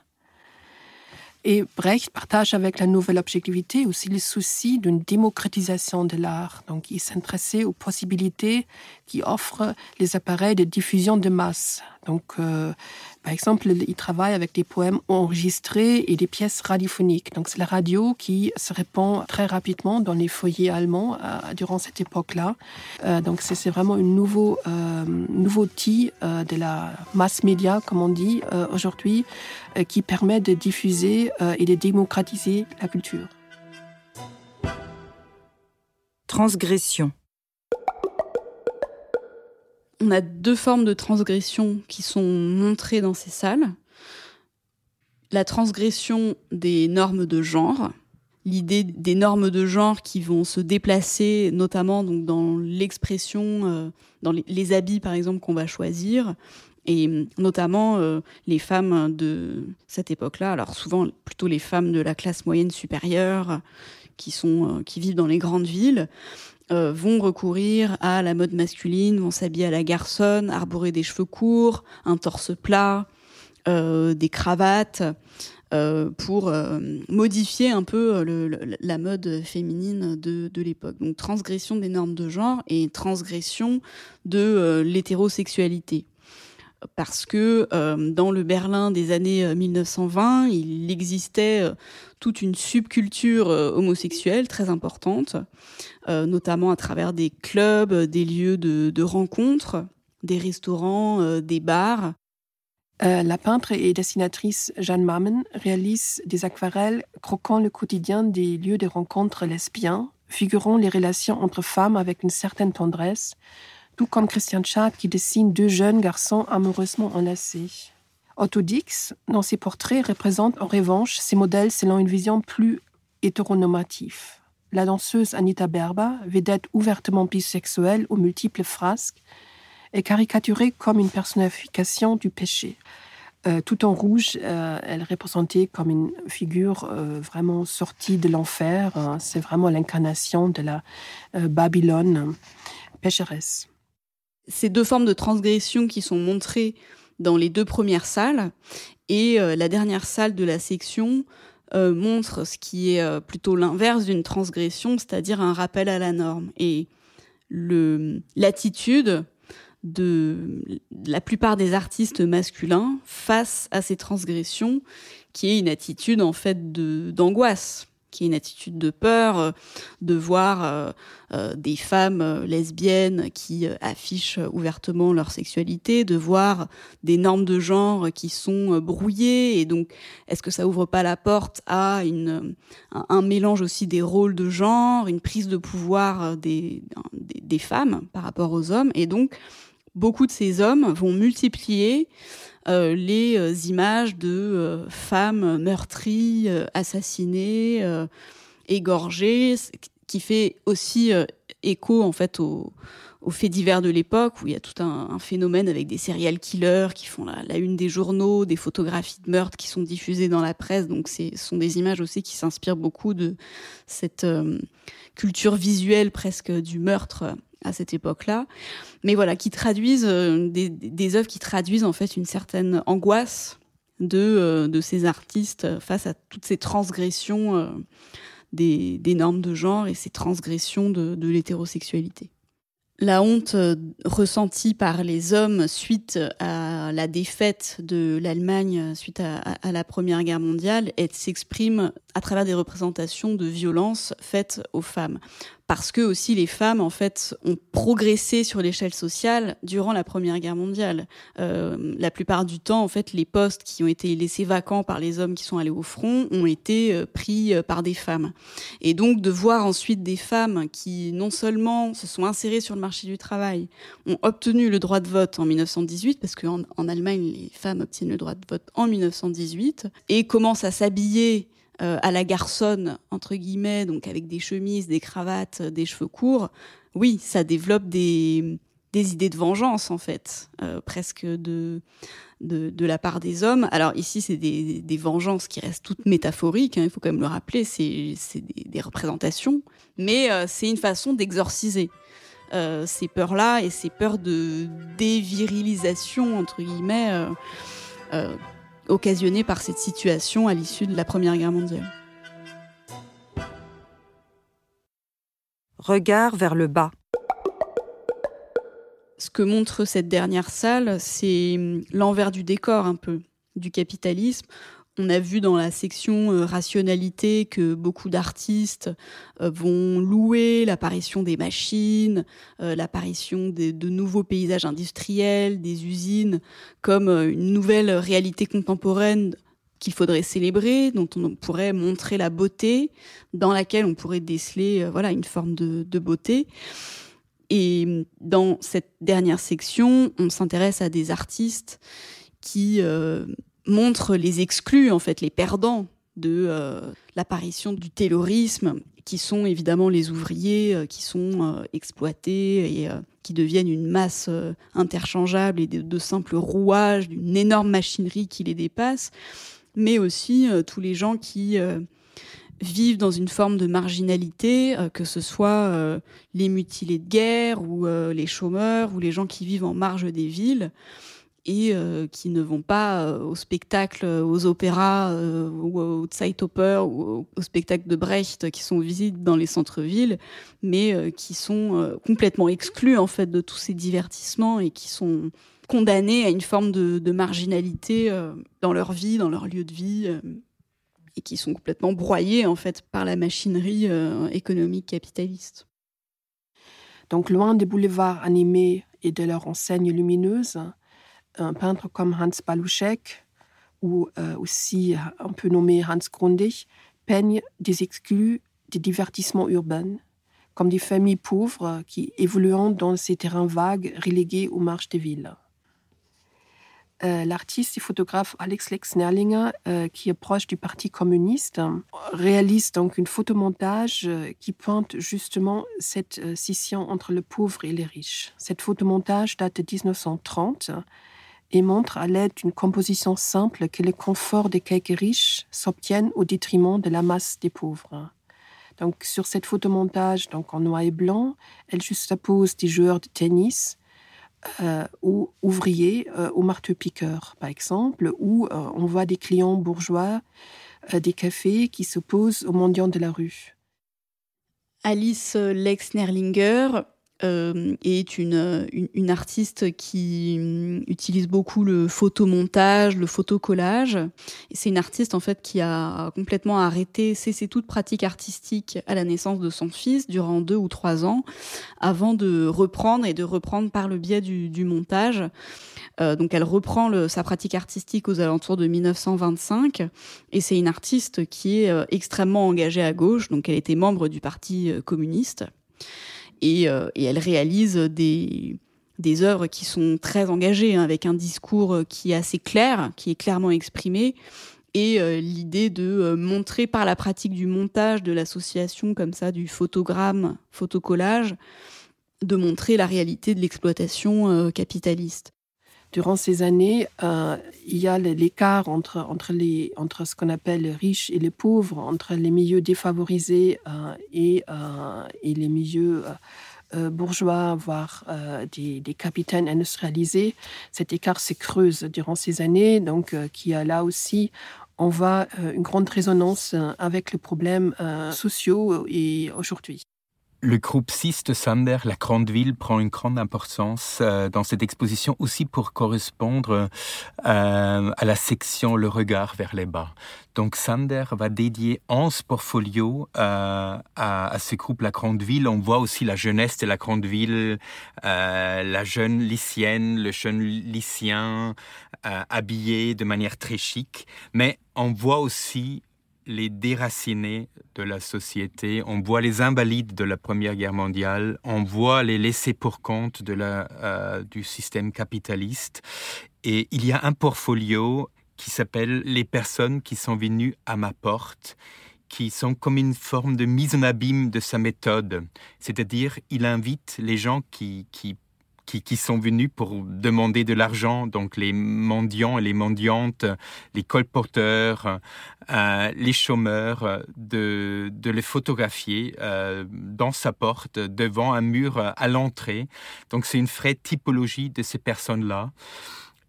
Et Brecht partage avec la nouvelle objectivité aussi le souci d'une démocratisation de l'art. Donc, il s'intéressait aux possibilités qui offrent les appareils de diffusion de masse. Euh, par exemple, il travaille avec des poèmes enregistrés et des pièces radiophoniques. Donc, c'est la radio qui se répand très rapidement dans les foyers allemands euh, durant cette époque-là. Euh, donc, c'est vraiment un nouveau euh, nouveau outil de la mass média, comme on dit aujourd'hui, qui permet de diffuser et de démocratiser la culture. Transgression. On a deux formes de transgression qui sont montrées dans ces salles. La transgression des normes de genre, l'idée des normes de genre qui vont se déplacer, notamment dans l'expression, euh, dans les, habits par exemple qu'on va choisir, et notamment euh, les femmes de cette époque-là. Alors souvent plutôt les femmes de la classe moyenne supérieure qui euh, qui vivent dans les grandes villes euh, vont recourir à la mode masculine, vont s'habiller à la garçonne, arborer des cheveux courts, un torse plat, euh, des cravates, euh, pour modifier un peu la mode féminine de, l'époque. Donc transgression des normes de genre et transgression de l'hétérosexualité parce que euh, dans le Berlin des années 1920, il existait euh, toute une subculture euh, homosexuelle très importante, notamment à travers des clubs, des lieux de, de rencontres, des restaurants, des bars. la peintre et dessinatrice Jeanne Mammen réalise des aquarelles croquant le quotidien des lieux de rencontres lesbiens, figurant les relations entre femmes avec une certaine tendresse, tout comme Christian Schad qui dessine deux jeunes garçons amoureusement enlacés. Otto Dix, dans ses portraits, représente en revanche ces modèles selon une vision plus hétéronormative. La danseuse Anita Berba, vedette ouvertement bisexuelle aux multiples frasques, est caricaturée comme une personnification du péché. Euh, tout en rouge, euh, elle est représentée comme une figure euh, vraiment sortie de l'enfer. Hein. C'est vraiment l'incarnation de la Babylone pécheresse ces deux formes de transgression qui sont montrées dans les deux premières salles et euh, la dernière salle de la section euh, montre ce qui est euh, plutôt l'inverse d'une transgression, c'est-à-dire un rappel à la norme. Et l'attitude de la plupart des artistes masculins face à ces transgressions, qui est une attitude en fait d'angoisse qui est une attitude de peur, euh, de voir euh, euh, des femmes lesbiennes qui affichent ouvertement leur sexualité, de voir des normes de genre qui sont brouillées. Et donc, est-ce que ça ouvre pas la porte à un, mélange aussi des rôles de genre, une prise de pouvoir des, des femmes par rapport aux hommes? Et donc, beaucoup de ces hommes vont multiplier euh, les euh, images de euh, femmes meurtries, assassinées, égorgées, qui fait aussi écho en fait au, aux faits divers de l'époque où il y a tout un, phénomène avec des serial killers qui font la, une des journaux, des photographies de meurtres qui sont diffusées dans la presse. Donc ce sont des images aussi qui s'inspirent beaucoup de cette culture visuelle presque du meurtre à cette époque-là, mais voilà, qui traduisent euh, des, œuvres qui traduisent en fait une certaine angoisse de, euh, ces artistes face à toutes ces transgressions euh, des, normes de genre et ces transgressions de, l'hétérosexualité. La honte ressentie par les hommes suite à la défaite de l'Allemagne suite à, à la Première Guerre mondiale s'exprime à travers des représentations de violences faites aux femmes parce que aussi les femmes en fait ont progressé sur l'échelle sociale durant la Première Guerre mondiale. Euh, la plupart du temps, en fait, les postes qui ont été laissés vacants par les hommes qui sont allés au front ont été euh, pris euh, par des femmes. Et donc de voir ensuite des femmes qui non seulement se sont insérées sur le marché du travail, ont obtenu le droit de vote en 1918 parce qu'en en Allemagne les femmes obtiennent le droit de vote en 1918 et commencent à s'habiller euh, à la garçonne entre guillemets donc avec des chemises des cravates des cheveux courts oui ça développe des des idées de vengeance en fait euh, presque de, de la part des hommes. Alors ici c'est des, des vengeances qui restent toutes métaphoriques hein, il faut quand même le rappeler c'est des, des représentations mais euh, c'est une façon d'exorciser euh, ces peurs là et ces peurs de dévirilisation entre guillemets euh, euh, occasionnée par cette situation à l'issue de la Première Guerre mondiale. Regard vers le bas. Ce que montre cette dernière salle, c'est l'envers du décor un peu du capitalisme. On a vu dans la section euh, rationalité que beaucoup d'artistes euh, vont louer l'apparition des machines, euh, l'apparition de, nouveaux paysages industriels, des usines, comme une nouvelle réalité contemporaine qu'il faudrait célébrer, dont on pourrait montrer la beauté, dans laquelle on pourrait déceler voilà une forme de, de beauté. Et dans cette dernière section, on s'intéresse à des artistes qui euh, montrent les exclus, en fait, les perdants de euh, l'apparition du taylorisme, qui sont évidemment les ouvriers euh, qui sont exploités et qui deviennent une masse interchangeable et de, simples rouages d'une énorme machinerie qui les dépasse, mais aussi tous les gens qui vivent dans une forme de marginalité, euh, que ce soit euh, les mutilés de guerre ou euh, les chômeurs ou les gens qui vivent en marge des villes et qui ne vont pas au spectacle, aux opéras ou au Zeitoper ou au, spectacle de Brecht qui sont visibles dans les centres-villes, mais qui sont complètement exclus en fait de tous ces divertissements et qui sont condamnés à une forme de, de marginalité dans leur vie, dans leur lieu de vie et qui sont complètement broyés en fait par la machinerie euh, économique capitaliste. Donc loin des boulevards animés et de leurs enseignes lumineuses, un peintre comme Hans Baluschek ou euh, aussi un peu nommé Hans Grundig peignent des exclus des divertissements urbains, comme des familles pauvres qui évoluant dans ces terrains vagues relégués aux marches des villes. Euh, l'artiste et photographe Alex Lex Nerlinger, euh, qui est proche du Parti communiste, réalise donc une photomontage euh, qui pointe justement cette scission entre le pauvre et les riches. Cette photomontage date de 1930 et montre à l'aide d'une composition simple que le confort des quelques riches s'obtiennent au détriment de la masse des pauvres. Donc, sur cette photomontage, donc en noir et blanc, elle juxtapose des joueurs de tennis, euh, ou ouvriers euh, au marteau-piqueur, par exemple, où euh, on voit des clients bourgeois euh, des cafés qui s'opposent aux mendiants de la rue. Alice Lex-Nerlinger euh, est une, une, artiste qui um, utilise beaucoup le photomontage, le photocollage. C'est une artiste en fait qui a complètement arrêté, cessé toute pratique artistique à la naissance de son fils durant deux ou trois ans, avant de reprendre et de reprendre par le biais du, du montage. Euh, donc elle reprend sa pratique artistique aux alentours de 1925 et c'est une artiste qui est euh, extrêmement engagée à gauche. Donc elle était membre du Parti communiste et, euh, et elle réalise des, œuvres qui sont très engagées, hein, avec un discours euh, qui est assez clair, qui est clairement exprimé, et euh, l'idée de montrer par la pratique du montage, de l'association comme ça, du photogramme, photocollage, de montrer la réalité de l'exploitation capitaliste durant ces années, euh, il y a l'écart entre, entre, les, entre ce qu'on appelle les riches et les pauvres, entre les milieux défavorisés euh, et, euh, et les milieux bourgeois, voire des, des capitaines industrialisés. Cet écart se creuse durant ces années, donc qui a là aussi on voit une grande résonance avec les problèmes sociaux et aujourd'hui. Le groupe 6 de Sander, la grande ville, prend une grande importance euh, dans cette exposition aussi pour correspondre euh, à la section Le regard vers les bas. Donc Sander va dédier 11 portfolios euh, à, à ce groupe La Grande Ville. On voit aussi la jeunesse de la Grande Ville, la jeune lycéenne, le jeune lycéen euh, habillé de manière très chic. Mais on voit aussi les déracinés de la société, on voit les invalides de la Première Guerre mondiale, on voit les laissés pour compte euh, du système capitaliste. Et il y a un portfolio qui s'appelle Les personnes qui sont venues à ma porte qui sont comme une forme de mise en abîme de sa méthode. C'est-à-dire, il invite les gens qui qui, sont venus pour demander de l'argent, donc les mendiants et les mendiantes, les colporteurs, euh, les chômeurs, de, les photographier euh, dans sa porte, devant un mur à l'entrée. Donc c'est une vraie typologie de ces personnes-là.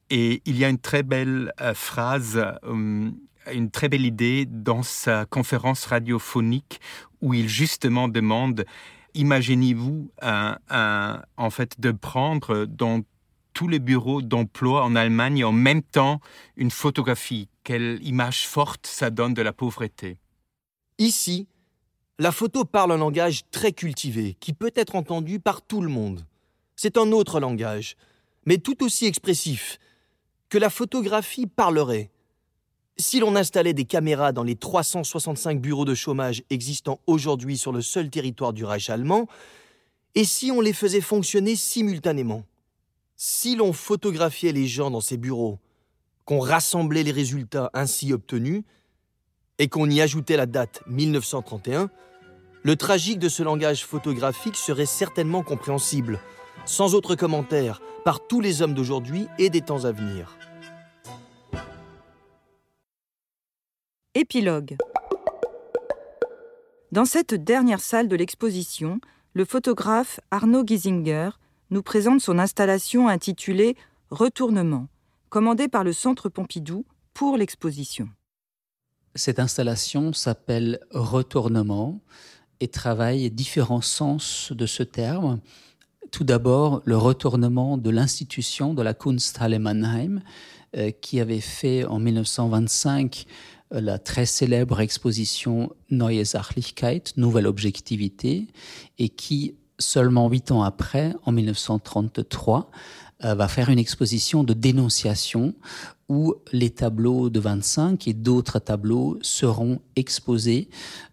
Et il y a une très belle euh, phrase, une très belle idée dans sa conférence radiophonique où il justement demande imaginez-vous en fait de prendre dans tous les bureaux d'emploi en Allemagne en même temps une photographie? Quelle image forte ça donne de la pauvreté Ici, la photo parle un langage très cultivé qui peut être entendu par tout le monde. C'est un autre langage, mais tout aussi expressif, que la photographie parlerait. Si l'on installait des caméras dans les 365 bureaux de chômage existants aujourd'hui sur le seul territoire du Reich allemand, et si on les faisait fonctionner simultanément? Si l'on photographiait les gens dans ces bureaux, qu'on rassemblait les résultats ainsi obtenus, et qu'on y ajoutait la date 1931, le tragique de ce langage photographique serait certainement compréhensible, sans autre commentaire, par tous les hommes d'aujourd'hui et des temps à venir. Épilogue Dans cette dernière salle de l'exposition, le photographe Arnaud Giesinger nous présente son installation intitulée Retournement, commandée par le Centre Pompidou pour l'exposition. Cette installation s'appelle Retournement et travaille différents sens de ce terme. Tout d'abord, le retournement de l'institution de la Kunsthalle Mannheim, euh, qui avait fait en 1925 la très célèbre exposition Neue Sachlichkeit, Nouvelle Objectivité, et qui, seulement huit ans après, en 1933, euh, va faire une exposition de dénonciation où les tableaux de 25 et d'autres tableaux seront exposés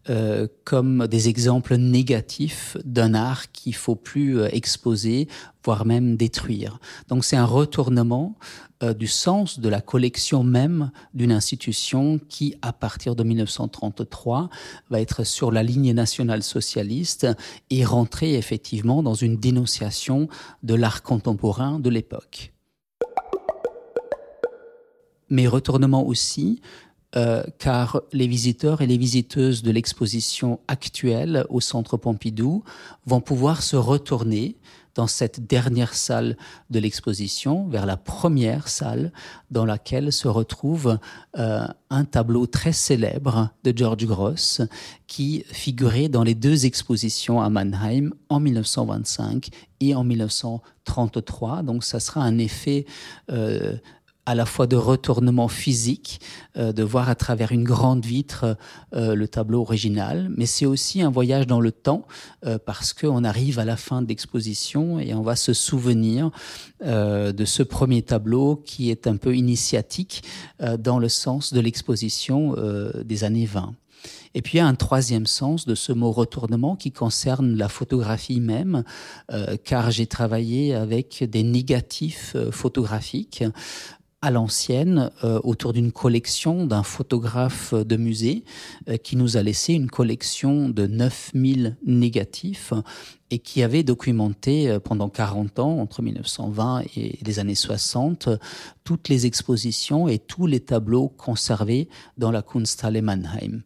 euh, comme des exemples négatifs d'un art qu'il faut plus euh, exposer, voire même détruire. Donc c'est un retournement euh, du sens de la collection même d'une institution qui, à partir de 1933, va être sur la ligne nationale socialiste et rentrer effectivement dans une dénonciation de l'art contemporain de l'époque. Mais retournement aussi euh, car les visiteurs et les visiteuses de l'exposition actuelle au Centre Pompidou vont pouvoir se retourner dans cette dernière salle de l'exposition, vers la première salle dans laquelle se retrouve euh, un tableau très célèbre de George Gross qui figurait dans les deux expositions à Mannheim en 1925 et en 1933. Donc ça sera un effet euh, à la fois de retournement physique, euh, de voir à travers une grande vitre euh, le tableau original, mais c'est aussi un voyage dans le temps euh, parce qu'on arrive à la fin de l'exposition et on va se souvenir de ce premier tableau qui est un peu initiatique dans le sens de l'exposition des années 20. Et puis il y a un troisième sens de ce mot retournement qui concerne la photographie même, car j'ai travaillé avec des négatifs photographiques à l'ancienne euh, autour d'une collection d'un photographe de musée euh, qui nous a laissé une collection de 9000 négatifs et qui avait documenté euh, pendant 40 ans, entre 1920 et les années 60, toutes les expositions et tous les tableaux conservés dans la Kunsthalle Mannheim.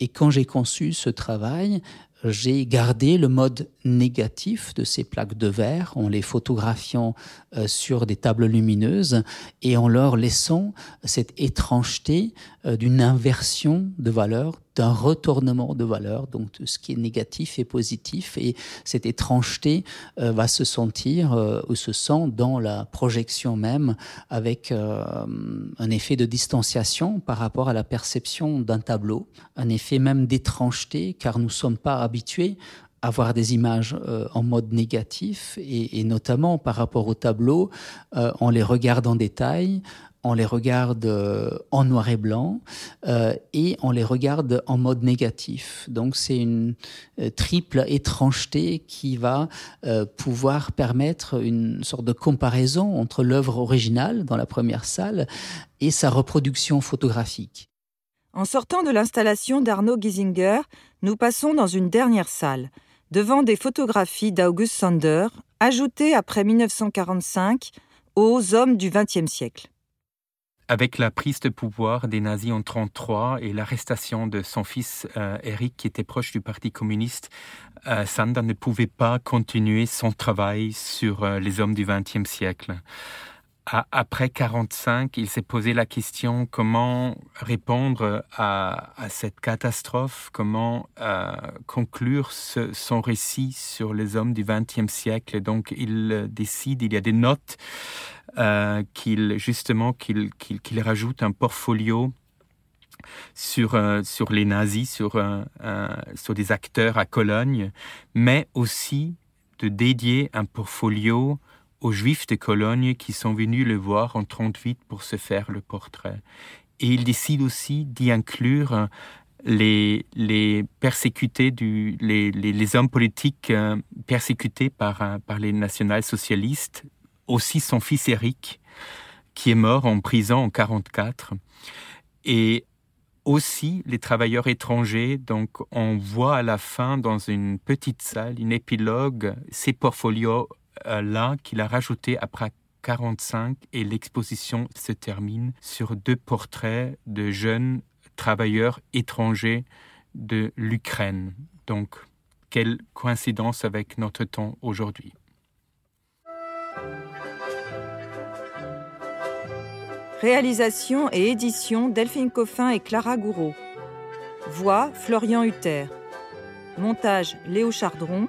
Et quand j'ai conçu ce travail, j'ai gardé le mode négatif de ces plaques de verre en les photographiant euh, sur des tables lumineuses et en leur laissant cette étrangeté d'une inversion de valeur, d'un retournement de valeur, donc ce qui est négatif et positif. Et cette étrangeté euh, va se sentir ou se sent dans la projection même avec un effet de distanciation par rapport à la perception d'un tableau, un effet même d'étrangeté car nous ne sommes pas habitués avoir des images euh, en mode négatif et, notamment par rapport au tableau, euh, on les regarde en détail, on les regarde euh, en noir et blanc et on les regarde en mode négatif. Donc c'est une triple étrangeté qui va pouvoir permettre une sorte de comparaison entre l'œuvre originale dans la première salle et sa reproduction photographique. En sortant de l'installation d'Arnaud Giesinger, nous passons dans une dernière salle, devant des photographies d'August Sander, ajoutées après 1945 aux hommes du XXe siècle. Avec la prise de pouvoir des nazis en 1933 et l'arrestation de son fils euh, Eric, qui était proche du Parti communiste, euh, Sander ne pouvait pas continuer son travail sur euh, les hommes du XXe siècle. Après 45, il s'est posé la question comment répondre à, cette catastrophe, comment euh, conclure son récit sur les hommes du XXe siècle? donc, il décide, il y a des notes euh, qu'il justement qu'il rajoute un portfolio sur, euh, sur les nazis, sur, sur des acteurs à Cologne, mais aussi de dédier un portfolio aux Juifs de Cologne qui sont venus le voir en 38 pour se faire le portrait. Et il décide aussi d'y inclure les, les persécutés, les, les, hommes politiques euh, persécutés par, euh, par les national-socialistes, aussi son fils Eric, qui est mort en prison en 44. Et aussi les travailleurs étrangers. Donc, on voit à la fin, dans une petite salle, une épilogue, ces portfolios euh, là qu'il a rajouté après 45 et l'exposition se termine sur deux portraits de jeunes travailleurs étrangers de l'Ukraine. Donc, quelle coïncidence avec notre temps aujourd'hui. Réalisation et édition Delphine Coffin et Clara Gouraud. Voix Florian Hutter. Montage Léo Chardron.